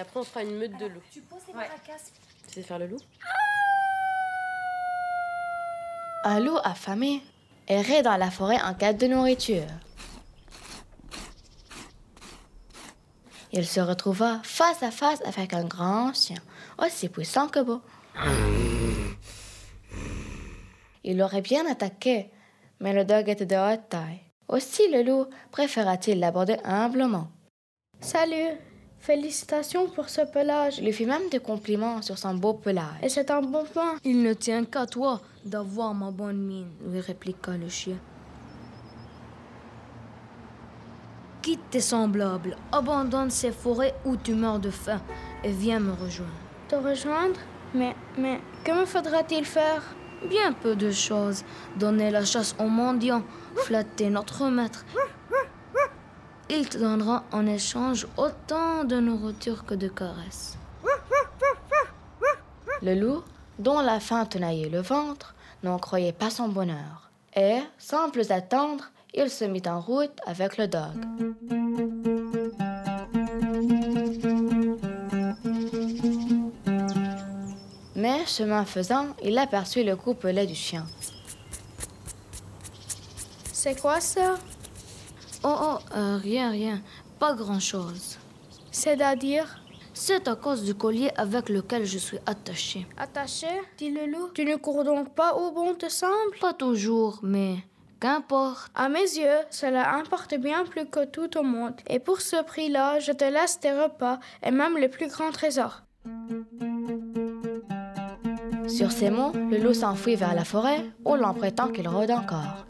Après, on fera une meute de loups. Tu poses les maracas. Tu sais faire le loup? Un loup affamé errait dans la forêt en quête de nourriture. Il se retrouva face à face avec un grand chien, aussi puissant que beau. Il aurait bien attaqué, mais le dog était de haute taille. Aussi le loup préféra-t-il l'aborder humblement. Salut, félicitations pour ce pelage. Il lui fit même des compliments sur son beau pelage. Et c'est un bon point. Il ne tient qu'à toi d'avoir ma bonne mine, lui répliqua le chien. Quitte tes semblables, abandonne ces forêts où tu meurs de faim et viens me rejoindre. Te rejoindre? Mais, mais, que me faudra-t-il faire? Bien peu de choses. Donner la chasse aux mendiants, flatter notre maître. Il te donnera en échange autant de nourriture que de caresses. Le loup, dont la faim tenaillait le ventre, n'en croyait pas son bonheur. Et, sans plus attendre, il se mit en route avec le dog. Mais, chemin faisant, il aperçut le coupelet du chien. C'est quoi ça? Oh oh, euh, rien, rien, pas grand-chose. C'est-à-dire? C'est à cause du collier avec lequel je suis attaché. Attaché? Dit le loup. Tu ne cours donc pas où bon te semble? Pas toujours, mais qu'importe. À mes yeux, cela importe bien plus que tout au monde. Et pour ce prix-là, je te laisse tes repas et même les plus grands trésors. Sur ces mots, le loup s'enfuit vers la forêt, où l'on prétend qu'il rôde encore.